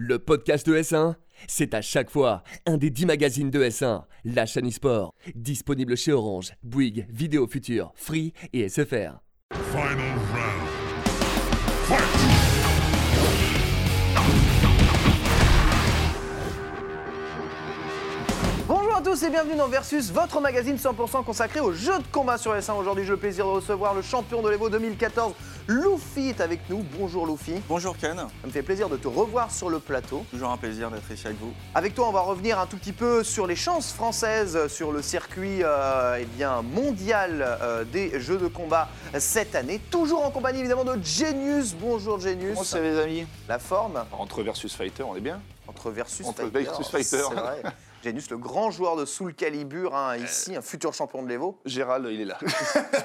Le podcast de S1, c'est à chaque fois un des 10 magazines de S1, la chaîne e-sport, disponible chez Orange, Bouygues, Vidéo Future, Free et SFR. Final round. Fight! Tous et bienvenue dans Versus, votre magazine 100% consacré aux jeux de combat sur S1. Aujourd'hui, j'ai le plaisir de recevoir le champion de l'Evo 2014. Luffy est avec nous. Bonjour Luffy. Bonjour Ken, Ça me fait plaisir de te revoir sur le plateau. toujours un plaisir d'être ici avec vous. Avec toi, on va revenir un tout petit peu sur les chances françaises sur le circuit euh, eh bien, mondial euh, des jeux de combat cette année. Toujours en compagnie évidemment de Genius. Bonjour Genius. Comment ça les amis? La forme? Entre versus fighter, on est bien entre Versus Entre Fighter. Versus Fighter. C'est vrai. Genius, le grand joueur de Soul Calibur, hein, ici, un futur champion de l'Evo. Gérald, il est là.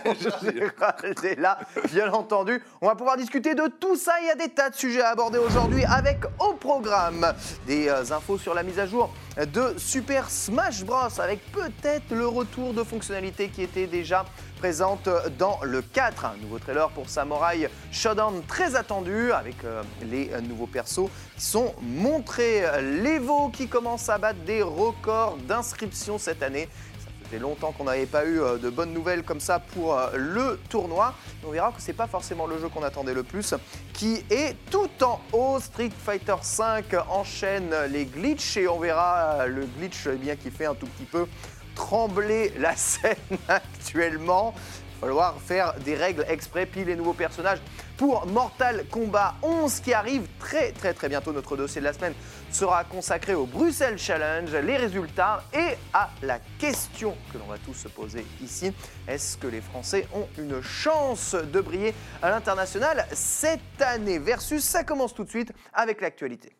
Gérald est là, bien entendu. On va pouvoir discuter de tout ça. Il y a des tas de sujets à aborder aujourd'hui avec au programme des euh, infos sur la mise à jour de Super Smash Bros. avec peut-être le retour de fonctionnalités qui étaient déjà présentes dans le 4. Un nouveau trailer pour Samurai Shodown très attendu avec euh, les euh, nouveaux persos qui sont montrés. L'Evo qui commence à battre des records d'inscription cette année. Faisait longtemps qu'on n'avait pas eu euh, de bonnes nouvelles comme ça pour euh, le tournoi. On verra que c'est pas forcément le jeu qu'on attendait le plus, qui est tout en haut. Street Fighter V enchaîne les glitches et on verra euh, le glitch eh bien, qui fait un tout petit peu trembler la scène actuellement. Falloir faire des règles exprès, puis les nouveaux personnages pour Mortal Kombat 11 qui arrive très très très bientôt. Notre dossier de la semaine sera consacré au Bruxelles Challenge, les résultats et à la question que l'on va tous se poser ici. Est-ce que les Français ont une chance de briller à l'international cette année? Versus, ça commence tout de suite avec l'actualité.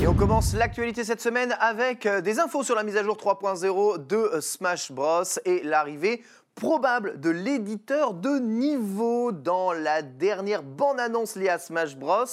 Et on commence l'actualité cette semaine avec euh, des infos sur la mise à jour 3.0 de euh, Smash Bros et l'arrivée probable de l'éditeur de niveau dans la dernière bande-annonce liée à Smash Bros.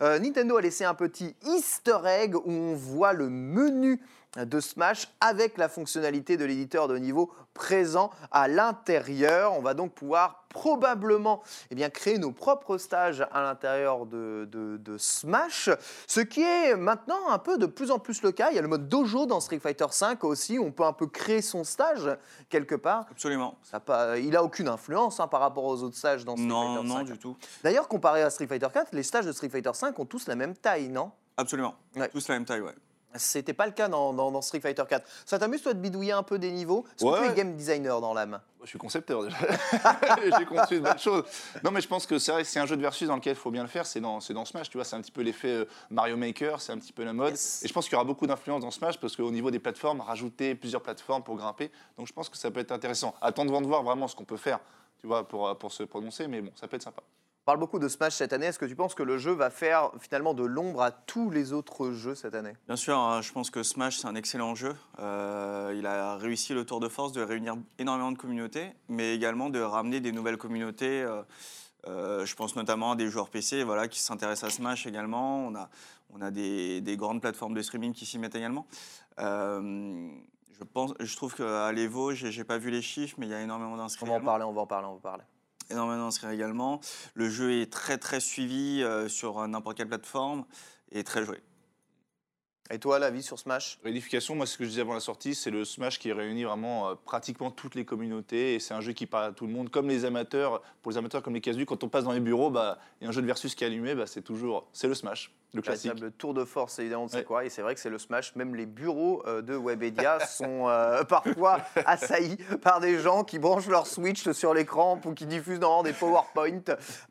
Euh, Nintendo a laissé un petit easter egg où on voit le menu de Smash avec la fonctionnalité de l'éditeur de niveau présent à l'intérieur. On va donc pouvoir probablement eh bien, créer nos propres stages à l'intérieur de, de- de Smash, ce qui est maintenant un peu de plus en plus le cas. Il y a le mode dojo dans Street Fighter V aussi, on peut un peu créer son stage quelque part. Absolument. Ça pas, il a aucune influence hein, par rapport aux autres stages dans Street Non, Fighter non, V. du tout. D'ailleurs, comparé à Street Fighter 4, les stages de Street Fighter 5 ont tous la même taille, non? Absolument. Ouais. Tous la même taille, ouais. C'était pas le cas dans, dans- dans Street Fighter 4. Ça t'amuse, toi, de bidouiller un peu des niveaux? Est-ce que tu es game designer dans l'âme Je suis concepteur déjà. J'ai conçu de bonnes choses. Non, mais je pense que c'est un jeu de versus dans lequel il faut bien le faire. C'est dans, Smash, tu vois. C'est un petit peu l'effet euh, Mario Maker, c'est un petit peu la mode. Yes. Et je pense qu'il y aura beaucoup d'influence dans Smash parce qu'au niveau des plateformes, rajouter plusieurs plateformes pour grimper. Donc je pense que ça peut être intéressant. Attendons de voir vraiment ce qu'on peut faire, tu vois, pour, euh, pour se prononcer. Mais bon, ça peut être sympa. On parle beaucoup de Smash cette année. Est-ce que tu penses que le jeu va faire finalement de l'ombre à tous les autres jeux cette année? Bien sûr, hein, je pense que Smash, c'est un excellent jeu. Euh, il a réussi le tour de force de réunir énormément de communautés, mais également de ramener des nouvelles communautés. euh, euh, je pense notamment à des joueurs PC voilà, qui s'intéressent à Smash également. On a, on a des, des grandes plateformes de streaming qui s'y mettent également. Euh, je, pense, je trouve qu'à l'Evo, j'ai j'ai pas vu les chiffres, mais il y a énormément d'inscrits. On va en parler, on va en parler, on va en parler. Énormément d'inscrits également. Le jeu est très très suivi euh, sur n'importe quelle plateforme et très joué. Et toi, l'avis sur Smash? Réunification, moi, ce que je disais avant la sortie, c'est le Smash qui réunit vraiment euh, pratiquement toutes les communautés. Et c'est un jeu qui parle à tout le monde, comme les amateurs. Pour les amateurs comme les casus, quand on passe dans les bureaux, bah, il y a un jeu de versus qui est allumé, bah, c'est toujours c'est le Smash, le classique. Le tour de force, évidemment, Ouais. quoi Et c'est vrai que c'est le Smash. Même les bureaux euh, de Webedia sont euh, parfois assaillis par des gens qui branchent leur Switch sur l'écran ou qui diffusent dans des PowerPoint.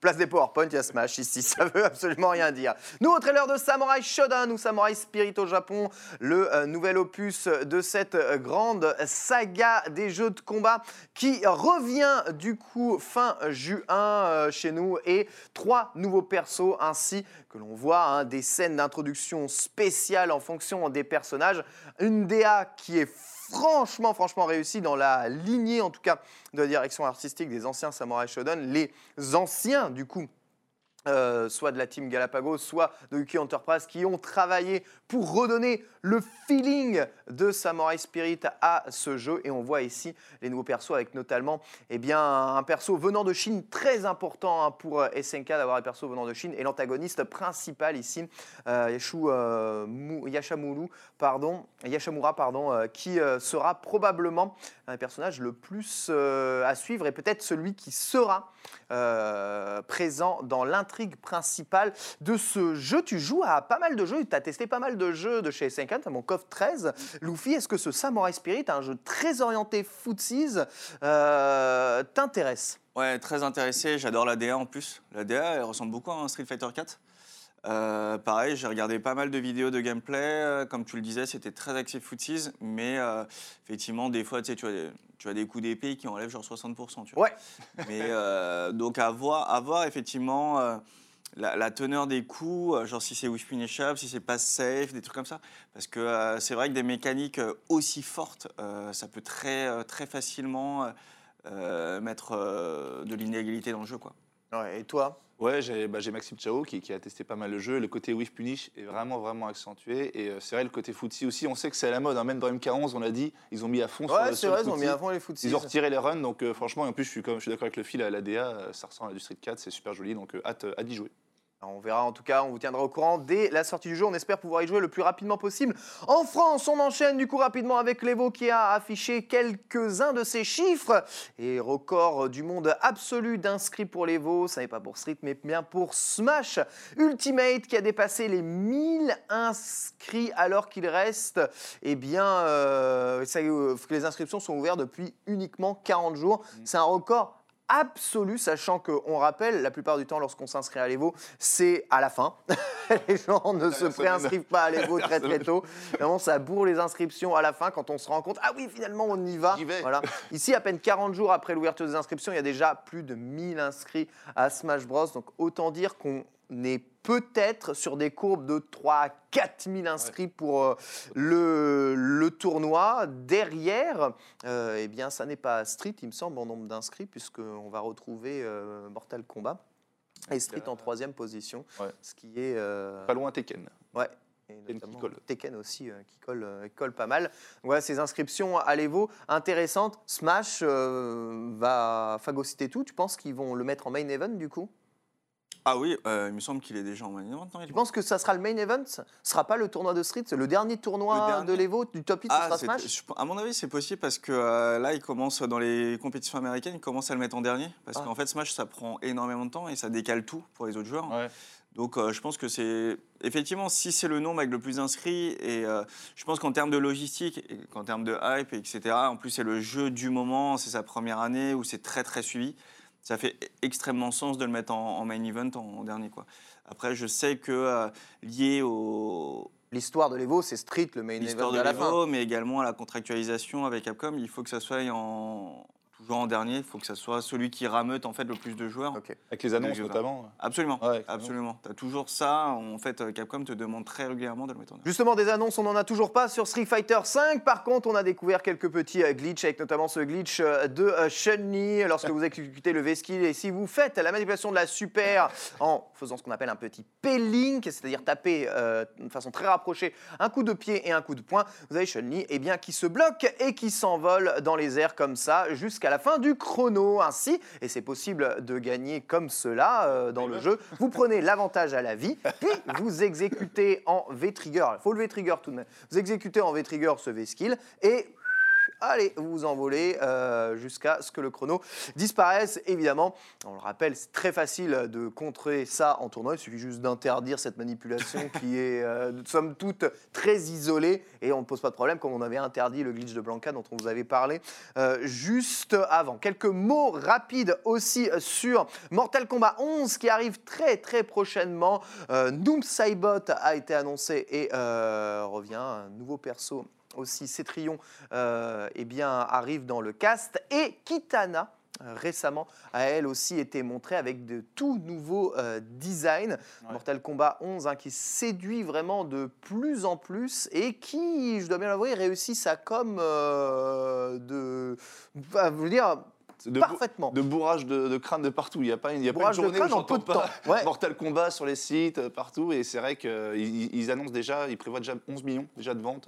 Place des PowerPoint, il y a Smash ici. Ça veut absolument rien dire. Nouveau trailer de Samurai Shodown ou Samurai Spirit au Japon, le euh, nouvel opus de cette grande saga des jeux de combat qui revient du coup fin juin chez nous et trois nouveaux persos ainsi que l'on voit hein, des scènes d'introduction spéciales en fonction des personnages. Une DA qui est franchement, franchement réussie dans la lignée en tout cas de la direction artistique des anciens Samurai Shodown, les anciens du coup euh, soit de la team Galapagos, soit de Uki Enterprise, qui ont travaillé pour redonner le feeling de Samurai Spirit à ce jeu. Et on voit ici les nouveaux persos avec notamment eh bien, un perso venant de Chine très important hein, pour euh, SNK d'avoir un perso venant de Chine et l'antagoniste principal ici, euh, euh, pardon, Yashamura, pardon, qui sera probablement un personnage le plus à suivre et peut-être celui qui sera présent dans l'intrigue principale de ce jeu. Tu joues à pas mal de jeux, tu as testé pas mal de jeux de chez SNK, notamment KOF 13. Luffy, est-ce que ce Samurai Spirit, un jeu très orienté footsies, euh, t'intéresse? Ouais, très intéressé. J'adore la DA en plus. La DA, elle ressemble beaucoup à un Street Fighter 4. Euh, pareil, j'ai regardé pas mal de vidéos de gameplay. Euh, Comme tu le disais, c'était très axé footsies. Mais effectivement, des fois, tu sais, tu des- tu as des coups d'épée qui enlèvent genre 60%. Tu vois. Ouais. Mais euh, donc, à voir, à voir effectivement euh, la, la teneur des coups, euh, genre si c'est wish punishable, si c'est pas safe, des trucs comme ça. Parce que euh, c'est vrai que des mécaniques aussi fortes, ça peut très, très facilement. mettre de l'inégalité dans le jeu. Quoi. Ouais, Et toi? Ouais, j'ai bah, Maxime Chao qui, qui a testé pas mal le jeu. Le côté Whiff Punish est vraiment, vraiment accentué. Et euh, c'est vrai, le côté footsie aussi, on sait que c'est à la mode. hein. Même dans MK11, on l'a dit, ils ont mis à fond Ouais, sur le vrai, ils ont mis à fond les footsies. Ils ont retiré les runs, donc euh, franchement, et en plus, je suis, comme- je suis d'accord avec le fil à la DA, euh, ça ressemble à du Street 4, c'est super joli, donc euh, hâte, hâte d'y jouer. Alors, On verra en tout cas, on vous tiendra au courant dès la sortie du jeu. On espère pouvoir y jouer le plus rapidement possible. En France, on enchaîne du coup rapidement avec l'Evo qui a affiché quelques-uns de ses chiffres. Et record du monde absolu d'inscrits pour l'Evo. Ça n'est pas pour Street, mais bien pour Smash Ultimate qui a dépassé les 1000 inscrits alors qu'il reste, eh bien, euh, ça, euh, les inscriptions sont ouvertes depuis uniquement 40 jours. C'est un record absolu, sachant qu'on rappelle, la plupart du temps, lorsqu'on s'inscrit à l'Evo, c'est à la fin. les gens ne se préinscrivent pas à l'Evo très très tôt. Vraiment, ça bourre les inscriptions à la fin quand on se rend compte, ah oui, finalement, on y va. Vais. Voilà. Ici, à peine 40 jours après l'ouverture des inscriptions, il y a déjà plus de 1000 inscrits à Smash Bros. Donc, autant dire qu'on est peut-être sur des courbes de 3 à 4 000 inscrits pour euh, le, le tournoi. Derrière, euh, eh bien, ça n'est pas Street, il me semble, en nombre d'inscrits, puisqu'on va retrouver euh, Mortal Kombat. Et Street en troisième position, Ouais. ce qui est... Pas loin Tekken. Ouais. Et qui colle. Tekken aussi, euh, qui, colle, euh, colle pas mal. Voilà, ces inscriptions à l'Evo intéressantes. Smash euh, va phagocyter tout. Tu penses qu'ils vont le mettre en main event du coup? Ah oui, euh, il me semble qu'il est déjà en main event. non, il est Tu penses que ça sera le main event? Ce sera pas le tournoi de Street Le dernier tournoi Le dernier de l'Evo, du top 8, ce Ah, sera c'est- Smash? je- à mon avis, c'est possible parce que euh, là, il commence dans les compétitions américaines, il commence à le mettre en dernier. Parce Ah. qu'en fait, Smash, ça prend énormément de temps et ça décale tout pour les autres joueurs. Ouais. Donc, euh, je pense que c'est. Effectivement, si c'est le nombre avec le plus d'inscrits, et euh, je pense qu'en termes de logistique, et qu'en termes de hype, etc., en plus, c'est le jeu du moment, c'est sa première année où c'est très, très suivi. Ça fait extrêmement sens de le mettre en, en main event en, en dernier. Quoi. Après, je sais que euh, lié au, L'histoire de l'Evo, c'est Street, le main l'histoire event de la fin. l'Evo, mais également à la contractualisation avec Capcom, il faut que ça soit en, toujours en dernier. Il faut que ça soit celui qui rameute en fait le plus de joueurs. Ok. Avec les annonces Jeux notamment. Absolument, Ouais, absolument. Tu as toujours ça. En fait, euh, Capcom te demande très régulièrement de le mettre en dernier. Justement, des annonces, on n'en a toujours pas sur Street Fighter V. Par contre, on a découvert quelques petits euh, glitches, avec notamment ce glitch euh, de euh, Chun-Li lorsque vous exécutez le V-Skill. Et si vous faites la manipulation de la super en faisant ce qu'on appelle un petit P-Link, c'est-à-dire taper euh, de façon très rapprochée un coup de pied et un coup de poing, vous avez Chun-Li eh bien, qui se bloque et qui s'envole dans les airs comme ça jusqu'à la fin du chrono. Ainsi, et c'est possible de gagner comme cela euh, dans le jeu, vous prenez l'avantage à la vie, puis vous exécutez en V-Trigger. Il faut le V-Trigger tout de même. Vous exécutez en V-Trigger ce V-Skill et allez, vous envolez euh, jusqu'à ce que le chrono disparaisse. Évidemment, on le rappelle, c'est très facile de contrer ça en tournoi. Il suffit juste d'interdire cette manipulation qui est, euh, somme toute, très isolée et on ne pose pas de problème, comme on avait interdit le glitch de Blanca dont on vous avait parlé euh, juste avant. Quelques mots rapides aussi sur Mortal Kombat 11 qui arrive très très prochainement. Euh, Noom Saibot a été annoncé et euh, revient, un nouveau perso aussi, Cetrion, euh, eh bien, arrive dans le cast. Et Kitana, euh, récemment, a elle aussi été montrée avec de tout nouveaux euh, designs. Mortal Kombat 11 hein, qui séduit vraiment de plus en plus et qui, je dois bien l'avouer, réussit sa com euh, de... Je veux dire, de, parfaitement. de bourrage de, de crâne de partout. Il n'y a pas il y a pas une Bourrage de journée crâne où en peu de pas temps. Ouais. Mortal Kombat sur les sites, partout. Et c'est vrai qu'ils ils annoncent déjà, ils prévoient déjà 11 millions déjà de ventes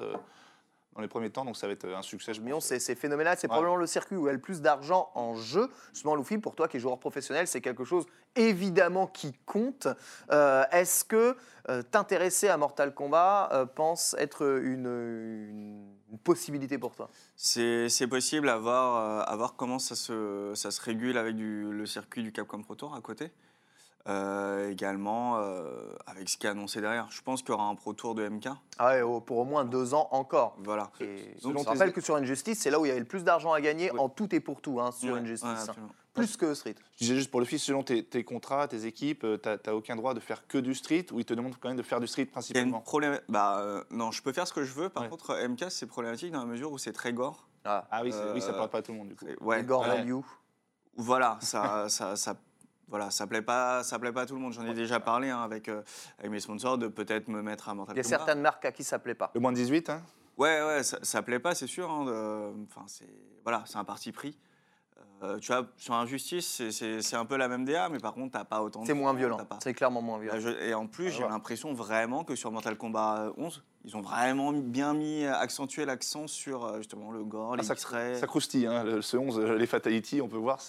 dans les premiers temps. Donc ça va être un succès. je pense. c'est c'est phénoménal. C'est Ouais. probablement le circuit où il y a le plus d'argent en jeu. Justement, Luffy, pour toi qui es joueur professionnel, c'est quelque chose évidemment qui compte. Euh, Est-ce que euh, t'intéresser à Mortal Kombat euh, pense être une, une- une possibilité pour toi? C'est c'est possible à voir, euh, à voir comment ça se, ça se régule avec du- le circuit du Capcom Pro Tour à côté. Euh, également euh, avec ce qui est annoncé derrière. Je pense qu'il y aura un Pro Tour de MK. ah ouais, oh, Pour au moins deux ans encore. Voilà. Et tes- rappelle que sur Injustice, c'est là où il y avait le plus d'argent à gagner en tout et pour tout hein, sur Ouais, Injustice. ouais, hein. absolument. plus que Street. Je disais juste pour le fils, selon tes, tes contrats, tes équipes, tu n'as aucun droit de faire que du street ou ils te demandent quand même de faire du street Il y a une principalement? problème. Bah, euh, non, je peux faire ce que je veux. Par Ouais. contre, MK, c'est problématique dans la mesure où c'est très gore. Ah, Ah oui, oui, ça Euh, parle pas à tout le monde du coup. Et- Ouais. Gore ouais. value. Voilà, ça, ça, ça, voilà, ça plaît pas, ça plaît pas à tout le monde. J'en ai déjà parlé hein, avec, euh, avec mes sponsors de peut-être me mettre à Mortal Il y a Kombat. certaines marques à qui ça plaît pas. Le moins de 18, hein Ouais, ouais, ça, ça plaît pas, c'est sûr. hein, Enfin, c'est voilà, c'est un parti pris. Euh, tu vois, sur Injustice, c'est- un peu la même DA, mais par contre, t'as pas autant. de C'est moins violent. t'as pas- C'est clairement moins Là, violent. je- et en plus, Ah, j'ai l'impression vraiment que sur Mortal Kombat 11, ils ont vraiment bien mis, accentué l'accent sur euh, justement le gore, Ah, les ça, ça croustille, hein, le, ce 11, euh, les Fatality, on peut voir.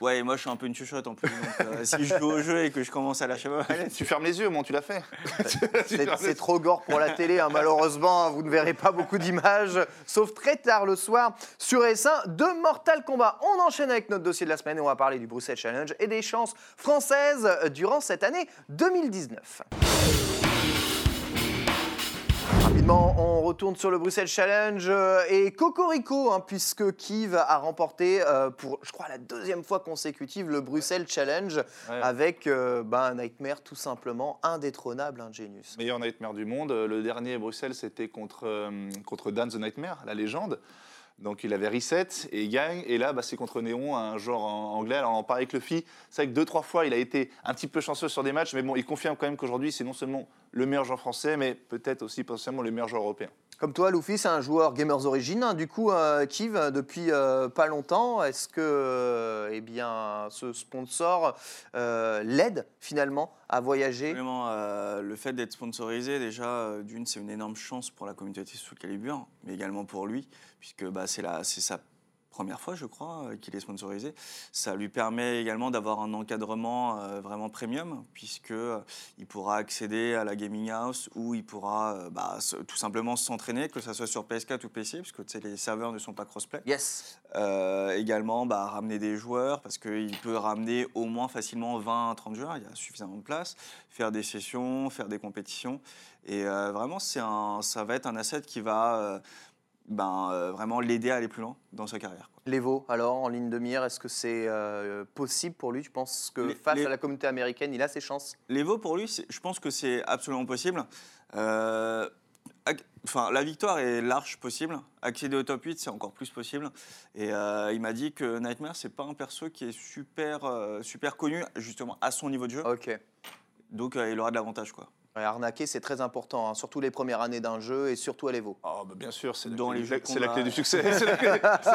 Ouais, et moi, je suis un peu une chuchote en plus. Donc, euh, si je joue au jeu et que je commence à lâcher ma manette, tu fermes les yeux, mon, tu l'as fait. C'est trop gore pour la télé, hein, malheureusement, hein, vous ne verrez pas beaucoup d'images, sauf très tard le soir sur S1 de Mortal Kombat. On enchaîne avec notre dossier de la semaine et on va parler du Bruxelles Challenge et des chances françaises euh, durant cette année 2019. Rapidement, on retourne sur le Bruxelles Challenge euh, et Cocorico, hein, puisque Kiev a remporté euh, pour, je crois, la deuxième fois consécutive le Bruxelles Challenge Ouais. avec euh, un Nightmare tout simplement indétrônable, un Genius. Meilleur Nightmare du monde. Le dernier Bruxelles, c'était contre, euh, contre Dan the Nightmare, la légende. Donc il avait reset et il gagne. Et là, bah, c'est contre Néon, un joueur anglais. Alors on en parlait avec Luffy. C'est vrai que deux, trois fois, il a été un petit peu chanceux sur des matchs. Mais bon, il confirme quand même qu'aujourd'hui, c'est non seulement le meilleur joueur français, mais peut-être aussi potentiellement le meilleur joueur européen. Comme toi, Luffy, c'est un joueur Gamers Origin, hein, du coup, euh, Kiv, depuis euh, pas longtemps. Est-ce que euh, eh bien, ce sponsor euh, l'aide finalement à voyager? Euh, le fait d'être sponsorisé, déjà, d'une, c'est une énorme chance pour la communauté sous Calibur, mais également pour lui, puisque bah, c'est sa première fois, je crois, euh, qu'il est sponsorisé. Ça lui permet également d'avoir un encadrement euh, vraiment premium, puisque euh, il pourra accéder à la gaming house où il pourra euh, bah, tout simplement s'entraîner, que ce soit sur PS4 ou PC, puisque tu sais, les serveurs ne sont pas crossplay. Yes. Également, bah, ramener des joueurs, parce qu'il peut ramener au moins facilement 20 à 30 joueurs, il y a suffisamment de place, faire des sessions, faire des compétitions. Et vraiment, c'est un, ça va être un asset qui va ben, euh, vraiment l'aider à aller plus loin dans sa carrière. quoi. L'Evo, alors, en ligne de mire, est-ce que c'est euh, possible pour lui? Tu penses que Les- face les- à la communauté américaine, il a ses chances? L'Evo, pour lui, je pense que c'est absolument possible. Euh, Enfin, la victoire est large possible. Accéder au top 8, c'est encore plus possible. Et euh, il m'a dit que Nightmare, c'est pas un perso qui est super, euh, super connu, justement, à son niveau de jeu. Ok. Donc, euh, il aura de l'avantage, quoi. Ouais, arnaquer, c'est très important, hein, surtout les premières années d'un jeu et surtout à l'Evo. Oh, bah, bien sûr, c'est la, la clé du succès. c'est la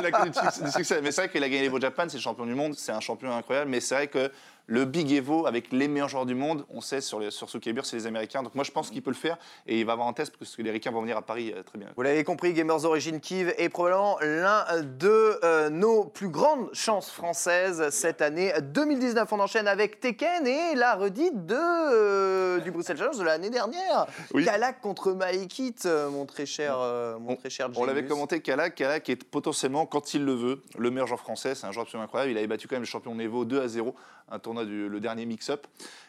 la clé du succès- du succès. Mais c'est vrai qu'il a gagné l'Evo Japan, c'est le champion du monde, c'est un champion incroyable. Mais c'est vrai que le Big Evo avec les meilleurs joueurs du monde, on sait sur, les, sur c'est les Américains. Donc moi, je pense qu'il peut le faire et il va avoir un test parce que les Ricains vont venir à Paris euh, très bien. Vous l'avez compris, Gamers Origin Kiev est probablement l'un de euh, nos plus grandes chances françaises cette année 2019. On enchaîne avec Tekken et la redite de, euh, du Bruxelles Challenge de l'année dernière. Oui. Kalak contre Maekit, euh, mon très cher, euh, mon On- très cher On l'avait commenté, Kalak. Kalak est potentiellement, quand il le veut, le meilleur joueur français. C'est un joueur absolument incroyable. Il avait battu quand même le champion Nevo 2 à 0, un tournoi du le dernier mix-up.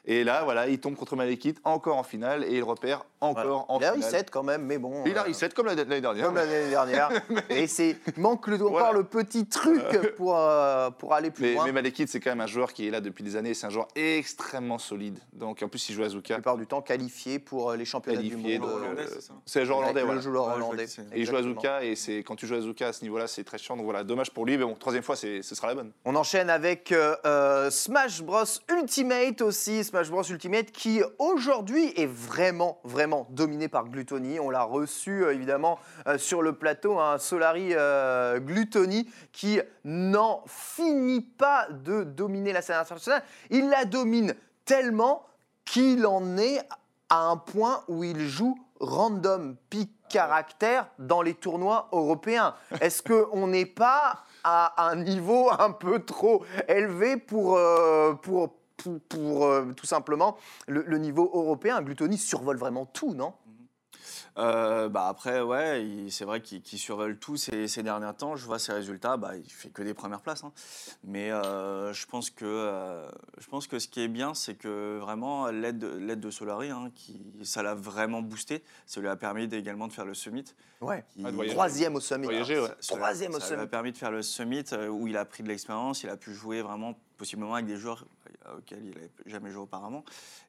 Et là, voilà, il tombe contre Malekith, encore en finale, et il repère encore Voilà. en Il a finale. reset quand même, mais bon. Il a euh, reset comme l'année dernière. Comme l'année dernière. et c'est il manque le, encore Voilà. le petit truc pour, euh, pour aller plus Mais, loin. mais Malekith, c'est quand même un joueur qui est là depuis des années. C'est un joueur extrêmement solide. Donc en plus, il joue Azuka. plupart du temps qualifiés pour euh, les championnats du monde. donc, euh, Hollandais, c'est ça C'est le joueur hollandais, le joueur hollandais. Et il joue à. Azuka, et c'est quand tu joues à Azuka à ce niveau-là, c'est très chiant. Donc voilà, dommage pour lui, mais bon, troisième fois, c'est- ce sera la bonne. On enchaîne avec euh, euh, Smash Bros Ultimate aussi, Smash Bros Ultimate qui aujourd'hui est vraiment vraiment dominé par Gluttony. On l'a reçu euh, évidemment euh, sur le plateau, un Solari euh, Gluttony qui n'en finit pas de dominer la scène internationale. Il la domine tellement qu'il en est à un point où il joue random pick caractère dans les tournois européens. Est-ce qu'on n'est pas à un niveau un peu trop élevé pour, euh, pour, pour, euh, tout simplement le, le niveau européen. Gluttony survole vraiment tout, non? Euh, bah après, ouais, c'est vrai qu'il qu'il survole tout ces, ces derniers temps. Je vois ses résultats, bah, il fait que des premières places. hein. Mais euh, je, pense que, euh, je pense que ce qui est bien, c'est que vraiment l'aide de, l'aide de Solari, hein, qui, ça l'a vraiment boosté. Ça lui a permis également de faire le summit. Ouais. qui- Ah. Troisième au summit. Voyager, ouais. ça- ça lui a- Troisième au Ça lui a summit. permis de faire le summit où il a pris de l'expérience, il a pu jouer vraiment possiblement avec des joueurs euh, auxquels il n'avait jamais joué auparavant.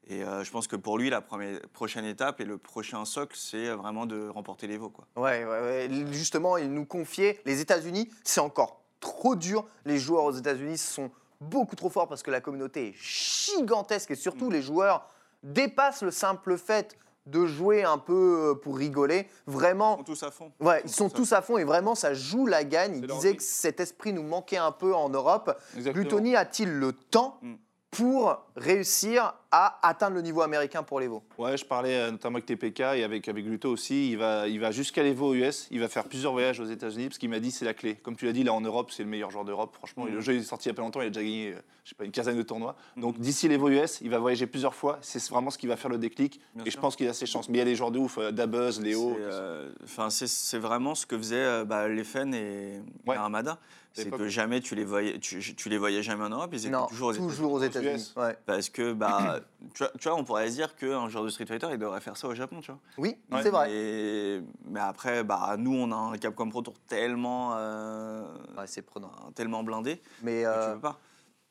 Et euh, je pense que pour lui, la première, prochaine étape et le prochain socle, c'est vraiment de remporter l'Evo. Quoi. Ouais, ouais, ouais. Justement, il nous confiait les États-Unis, c'est encore trop dur. Les joueurs aux États-Unis sont beaucoup trop forts parce que la communauté est gigantesque et surtout les joueurs dépassent le simple fait de jouer un peu euh, pour rigoler. Vraiment, Ils sont tous à fond. Ouais, ils sont tous à fond et vraiment ça joue la gagne. Il disait que cet esprit nous manquait un peu en Europe. Exactement. A-t-il le temps Mm. Pour réussir à atteindre le niveau américain pour les veaux Ouais, je parlais euh, notamment avec TPK et avec, avec Gluto aussi. Il va, il va jusqu'à l'Evo aux US. Il va faire plusieurs voyages aux États-Unis parce qu'il m'a dit c'est la clé. Comme tu l'as dit, là en Europe, c'est le meilleur joueur d'Europe. Franchement, Mhm. le jeu est sorti il y a pas longtemps. Il a déjà gagné, euh, je sais pas, une quinzaine de tournois. Donc d'ici l'Evo US, il va voyager plusieurs fois. C'est vraiment ce qui va faire le déclic. Bien et je pense qu'il a ses chances. Mais il y a des joueurs de ouf, euh, Dabuzz, Léo. C'est, euh, Enfin, c'est vraiment ce que faisaient euh, bah, Lefen et, Ouais. et Armada. C'est que jamais tu les voyais, tu, tu les voyais jamais en Europe. Ils étaient Non, toujours aux États-Unis. toujours aux États-Unis. US. Ouais. Parce que, bah, tu, vois, tu vois, on pourrait se dire qu'un joueur de Street Fighter, il devrait faire ça au Japon, tu vois. Oui, Ouais. c'est vrai. Et- mais après, bah, nous, on a un Capcom Pro Tour tellement, euh, Ouais, c'est prenant. tellement blindé Mais que euh, tu peux pas.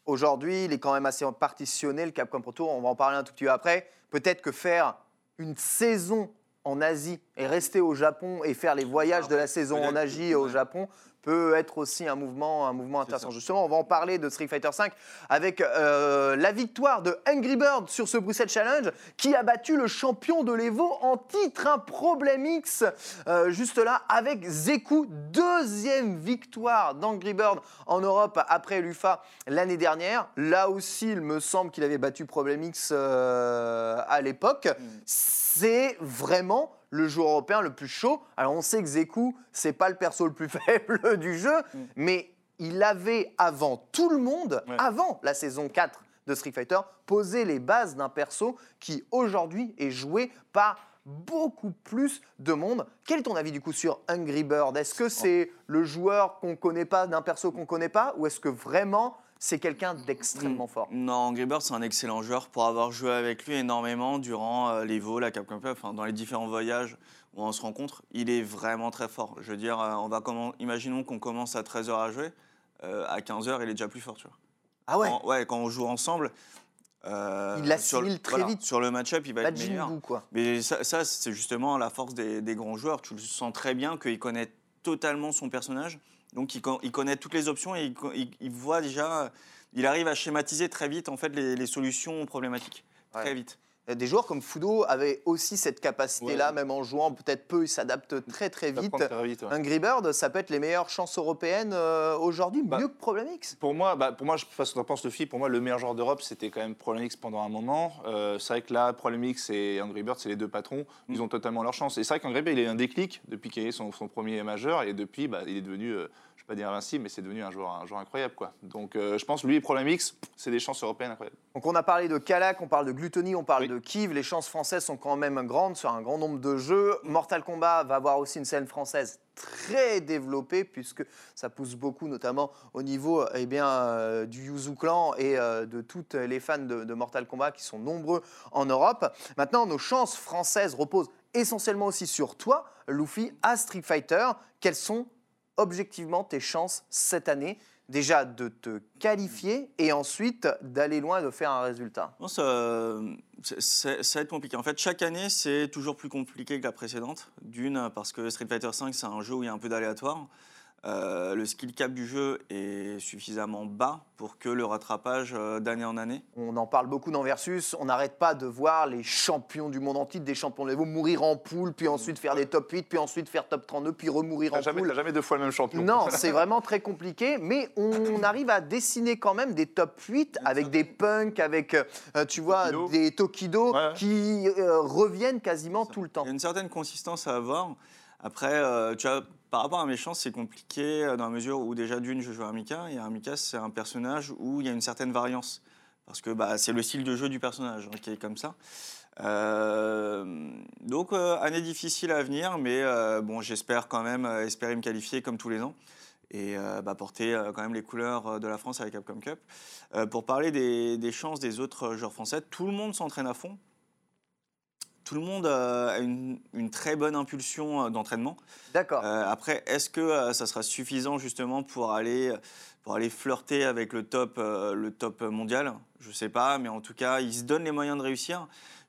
aujourd'hui, il est quand même assez partitionné, le Capcom Pro Tour. On va en parler un tout petit peu après. Peut-être que faire une saison en Asie et rester au Japon et faire les voyages de la saison en Asie que- au. Japon peut être aussi un mouvement, un mouvement intéressant. Justement, on va en parler de Street Fighter V avec euh, la victoire de Angry Bird sur ce Bruxelles Challenge qui a battu le champion de l'Evo en titre, un Problem X, euh, juste là, avec Zeku, deuxième victoire d'Angry Bird en Europe après l'UFA l'année dernière. Là aussi, il me semble qu'il avait battu Problem X euh, à l'époque. C'est vraiment le joueur européen le plus chaud. Alors on sait que Zeku, c'est pas le perso le plus faible du jeu, mais il avait avant tout le monde, Ouais. avant la saison 4 de Street Fighter, posé les bases d'un perso qui aujourd'hui est joué par beaucoup plus de monde. Quel est ton avis du coup sur Hungry Bird? Est-ce que c'est le joueur qu'on connaît pas d'un perso qu'on connaît pas ou est-ce que vraiment c'est quelqu'un d'extrêmement fort Non, Angry Bird, c'est un excellent joueur pour avoir joué avec lui énormément durant euh, les VO, la Capcom Cup, enfin, dans les différents voyages où on se rencontre. Il est vraiment très fort. Je veux dire, euh, on va comment... imaginons qu'on commence à 13h à jouer. euh, à 15h, il est déjà plus fort, tu vois. Ah ouais Quand, ouais, quand on joue ensemble. euh, Il l'assimile sur- très vite. Sur le match-up, il va être meilleur. Quoi. Mais ça, ça, c'est justement la force des, des grands joueurs. Tu le sens très bien qu'il connaît totalement son personnage. Donc, il, con- il connaît toutes les options et il, co- il- il voit déjà. Il arrive à schématiser très vite en fait les, les solutions problématiques. Ouais. Très vite. Des joueurs comme Fudo avaient aussi cette capacité-là, Ouais. même en jouant peut-être peu, ils s'adaptent très très Ça vite. très vite, ouais. Angry Bird, ça peut être les meilleures chances européennes euh, aujourd'hui, Bah, mieux que Problem X. Pour moi, bah, pour moi, je sais pas ce que penses, Luffy. Pour moi, le meilleur joueur d'Europe, c'était quand même Problemix pendant un moment. Euh, c'est vrai que là, Problemix et Angry Bird, c'est les deux patrons. Ils ont totalement leur chance. Et c'est vrai qu'Angry Bird, il a eu un déclic depuis qu'il a eu son, son premier majeur. Et depuis, bah, il est devenu, euh, vais pas dire invincible, mais c'est devenu un joueur, un joueur incroyable. Quoi. Donc, euh, je pense, lui et Problemix, c'est des chances européennes incroyables. Donc on a parlé de Kalak, on parle de Gluttony, on parle Oui. de Kiv. Les chances françaises sont quand même grandes sur un grand nombre de jeux. Mortal Kombat va avoir aussi une scène française très développée puisque ça pousse beaucoup, notamment au niveau eh bien, euh, du Yuzu Clan et euh, de toutes les fans de, de Mortal Kombat qui sont nombreux en Europe. Maintenant, nos chances françaises reposent essentiellement aussi sur toi, Luffy, à Street Fighter. Quelles sont objectivement tes chances cette année déjà de te qualifier et ensuite d'aller loin et de faire un résultat ça, c'est- ça va être compliqué. En fait, chaque année, c'est toujours plus compliqué que la précédente. D'une, parce que Street Fighter V, c'est un jeu où il y a un peu d'aléatoire. Euh, le skill cap du jeu est suffisamment bas pour que le rattrapage euh, d'année en année. On en parle beaucoup dans Versus. On n'arrête pas de voir les champions du monde en titre, des champions de niveau, mourir en poule, puis ensuite faire des top 8, puis ensuite faire top 32, puis remourir en jamais, poule. jamais deux fois le même champion. Non, c'est vraiment très compliqué, mais on arrive à dessiner quand même des top 8 avec des punks, avec, euh, tu vois, Tokido. des Tokido Ouais. qui euh, reviennent quasiment tout le temps. Il y a une certaine consistance à avoir. Après, euh, tu vois, par rapport à mes chances, c'est compliqué euh, dans la mesure où déjà d'une, je joue à Mika, et Mika, c'est un personnage où il y a une certaine variance. Parce que bah, c'est le style de jeu du personnage hein, qui est comme ça. Euh, donc, euh, année difficile à venir, mais bon, j'espère quand même espérer me qualifier comme tous les ans et bah, porter quand même les couleurs de la France avec Capcom Cup. Pour parler des chances des autres joueurs français, tout le monde s'entraîne à fond. Tout le monde euh, a une, une très bonne impulsion euh, d'entraînement. D'accord. Euh, après, est-ce que euh, ça sera suffisant justement pour aller, pour aller flirter avec le top, euh, le top mondial? Je ne sais pas, mais en tout cas, ils se donnent les moyens de réussir.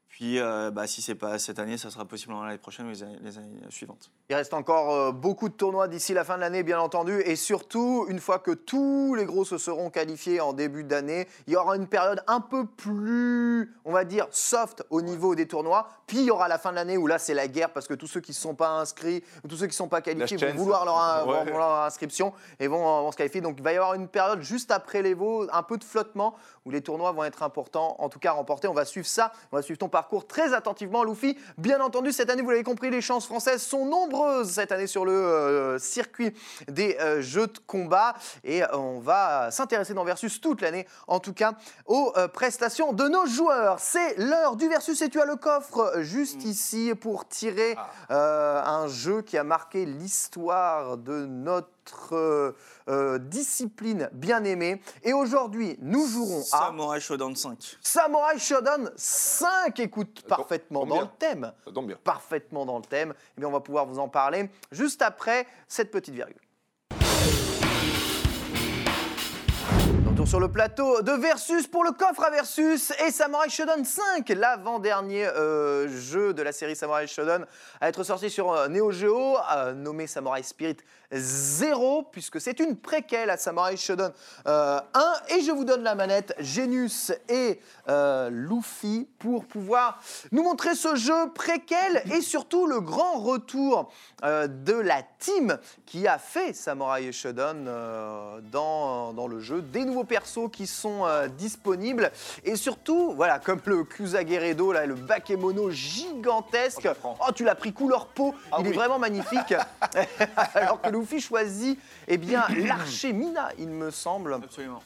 Puis, bah, si c'est pas cette année, ça sera possiblement l'année prochaine ou les années, les années suivantes. Il reste encore beaucoup de tournois d'ici la fin de l'année, bien entendu. Et surtout, une fois que tous les gros se seront qualifiés en début d'année, il y aura une période un peu plus, va dire, soft au niveau des tournois. Puis il y aura la fin de l'année où là, c'est la guerre parce que tous ceux qui ne sont pas inscrits, ou tous ceux qui ne sont pas qualifiés vont vouloir leur, Ouais. vont leur inscription et vont, vont se qualifier. Donc il va y avoir une période juste après les Vaux, un peu de flottement où les tournois vont être importants, en tout cas remportés. On va suivre ça, on va suivre ton parcours très attentivement, Luffy. Bien entendu, cette année, vous l'avez compris, les chances françaises sont nombreuses cette année sur le euh, circuit des euh, jeux de combat. Et euh, on va s'intéresser dans Versus toute l'année, en tout cas, aux euh, prestations de nos joueurs. C'est l'heure du Versus et tu as le coffre juste ici pour tirer euh, un jeu qui a marqué l'histoire de notre euh, euh, discipline bien aimée. Et aujourd'hui, nous jouerons à Samurai Shodown 5. Samurai Shodown 5. Écoute, parfaitement dans le thème. Ça tombe bien. Parfaitement dans le thème. Eh bien, on va pouvoir vous en parler juste après cette petite virgule. Sur le plateau de Versus pour le coffre à Versus et Samurai Shodown 5, l'avant-dernier euh, jeu de la série Samurai Shodown à être sorti sur euh, Neo Geo, euh, nommé Samurai Spirit 0, puisque c'est une préquelle à Samurai Shodown euh, 1. Et je vous donne la manette, Genius et euh, Luffy, pour pouvoir nous montrer ce jeu préquel et surtout le grand retour euh, de la team qui a fait Samurai Shodown euh, dans, dans le jeu. Des nouveaux persos qui sont euh, disponibles et surtout, voilà, comme le Kusageredo, là, le Bakemono gigantesque. Oh. Oh, tu l'as pris couleur peau, Ah il est vraiment magnifique. Alors que Luffy choisit eh bien, l'archer Mina, il me semble Absolument.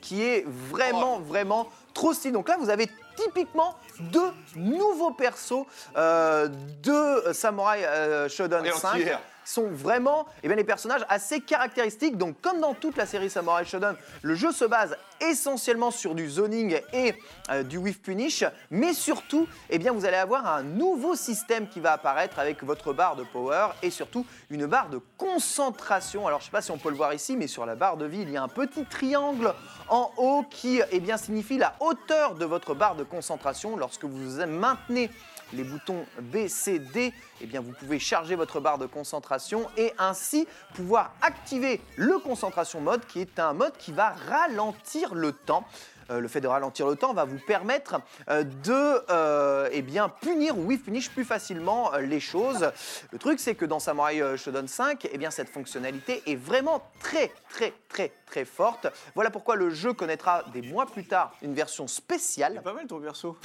qui est vraiment, vraiment trop stylé. Donc là, vous avez typiquement deux nouveaux persos euh, de Samurai euh, Shodown Et 5 entière. qui sont vraiment eh bien, les personnages assez caractéristiques. Donc, comme dans toute la série Samurai Shodown, le jeu se base essentiellement sur du zoning et euh, du whiff punish, mais surtout, eh bien, vous allez avoir un nouveau système qui va apparaître avec votre barre de power et surtout une barre de concentration. Alors, je ne sais pas si on peut le voir ici, mais sur la barre de vie, il y a un petit triangle en haut qui eh signifie la hauteur de votre barre de concentration. Lorsque vous maintenez les boutons B, C, D, eh bien, vous pouvez charger votre barre de concentration et ainsi pouvoir activer le concentration mode qui est un mode qui va ralentir le temps. Euh, le fait de ralentir le temps va vous permettre euh, de euh, eh bien, punir ou whiff punish plus facilement les choses. Le truc, c'est que dans Samurai Shodown 5, eh bien, cette fonctionnalité est vraiment très, très, très, très forte. Voilà pourquoi le jeu connaîtra des mois plus tard une version spéciale. C'est pas mal ton perso.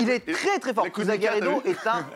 Il est très très fort. vu est un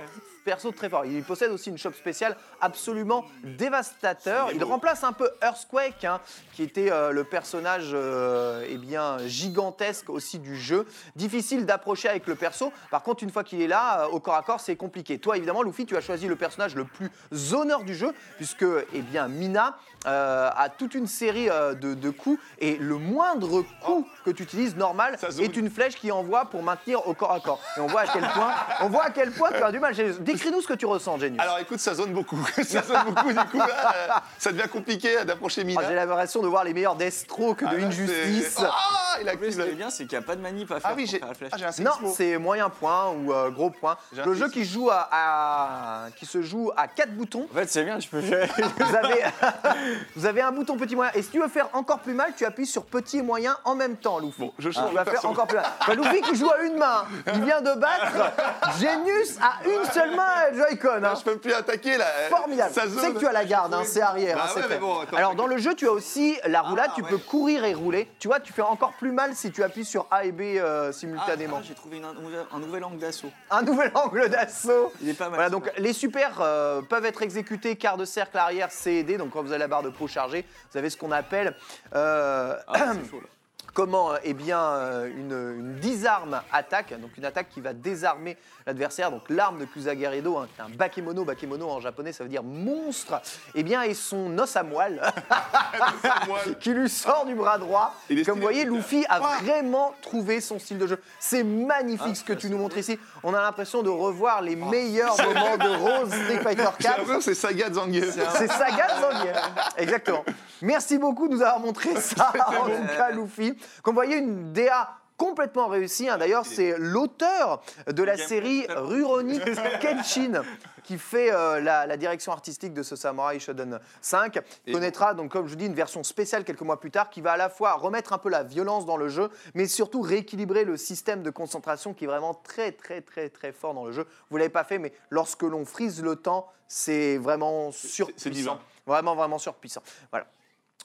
perso très fort. Il possède aussi une shop spéciale absolument dévastateur. Il remplace un peu Earthquake, hein, qui était euh, le personnage euh, eh bien, gigantesque aussi du jeu. Difficile d'approcher avec le perso. Par contre, une fois qu'il est là, euh, au corps à corps, c'est compliqué. Toi, évidemment, Luffy, tu as choisi le personnage le plus zoneur du jeu, puisque eh bien, Mina euh, a toute une série de, de coups, et le moindre coup que tu utilises normal est une flèche qui envoie pour maintenir au corps à corps. Et on voit à quel point, on voit à quel point tu as du mal. Dès décris-nous ce que tu ressens, Genius. Alors écoute, ça zone beaucoup. ça zone beaucoup, du coup, là, euh, ça devient compliqué d'approcher Ah, Mina. J'ai l'impression de voir les meilleurs Deathstroke Ah, de là, Injustice. Ah, il a En plus, ce qui est bien, c'est qu'il n'y a pas de manip à faire Ah oui, pour j'ai faire la flèche. ah, j'ai un Non, c'est moyen point ou euh, gros point. Le jeu qui joue à, à- qui se joue à quatre boutons. En fait, c'est bien, tu peux gérer. Vous avez, vous avez un bouton petit moyen. Et si tu veux faire encore plus mal, tu appuies sur petit et moyen en même temps, Luffy. Bon, je Tu change vas de faire perso. encore plus mal. Bah, Luffy qui joue à une main. Il vient de battre Genius à une seule main Joy-Con. hein. Ah, je peux plus attaquer là. Formidable. C'est zone. que tu as la garde, hein, c'est arrière. Bah hein, c'est ouais, fait. mais bon, attends, Alors dans le jeu, tu as aussi la roulade, tu ouais. peux courir et rouler. Tu vois, tu fais encore plus mal si tu appuies sur A et B euh, simultanément. ah, J'ai trouvé une- un, nouvel, un nouvel angle d'assaut. Un nouvel angle d'assaut. Il est pas mal. Voilà, donc les supers euh, peuvent être exécutés quart de cercle arrière C et D. Donc quand vous avez la barre de peau chargée, vous avez ce qu'on appelle euh, Ah, c'est chaud là. Comment euh, eh bien euh, une, une disarme attaque, donc une attaque qui va désarmer l'adversaire. Donc l'arme de Kusagarido, hein, un bakemono, bakemono en japonais ça veut dire monstre, eh bien et son os à moelle qui lui sort du bras droit. Comme vous voyez. Luffy a Ouah. vraiment trouvé son style de jeu. C'est magnifique Ah, ce que tu nous montres ici. On a l'impression de revoir les meilleurs Ah. moments de Rose Street Fighter J'ai 4. l'impression que c'est Saga Zangief. C'est Saga Zangief. Exactement. Merci beaucoup de nous avoir montré ça, en tout cas, Luffy. Comme vous voyez, une DA complètement réussie. hein. D'ailleurs, c'est l'auteur de la série. Rurouni Kenshin qui fait euh, la, la direction artistique de ce Samurai Shodown 5. Et- connaîtra, donc, comme je dis, une version spéciale quelques mois plus tard qui va à la fois remettre un peu la violence dans le jeu, mais surtout rééquilibrer le système de concentration qui est vraiment très, très, très, très fort dans le jeu. Vous l'avez pas fait, mais lorsque l'on frise le temps, c'est vraiment surpuissant. c'est divin. Vraiment, vraiment surpuissant. Voilà.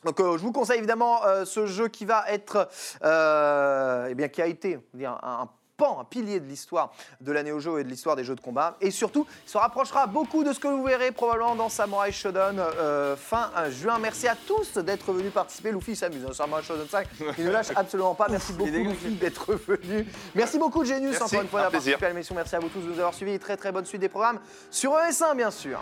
Donc, euh, je vous conseille évidemment euh, ce jeu qui va être, euh, eh bien, qui a été dire, un, un pan, un pilier de l'histoire de la Neo Geo et de l'histoire des jeux de combat. Et surtout, il se rapprochera beaucoup de ce que vous verrez probablement dans Samurai Shodown euh, fin juin. Merci à tous d'être venus participer. Luffy s'amuse dans Samurai Shodown 5. Il ne lâche absolument pas. Merci beaucoup. Luffy, d'être venu. Merci beaucoup, Genius, Merci, encore une fois, d'avoir participé à l'émission. Merci à vous tous de nous avoir suivis. Très, très bonne suite des programmes sur ES1, bien sûr.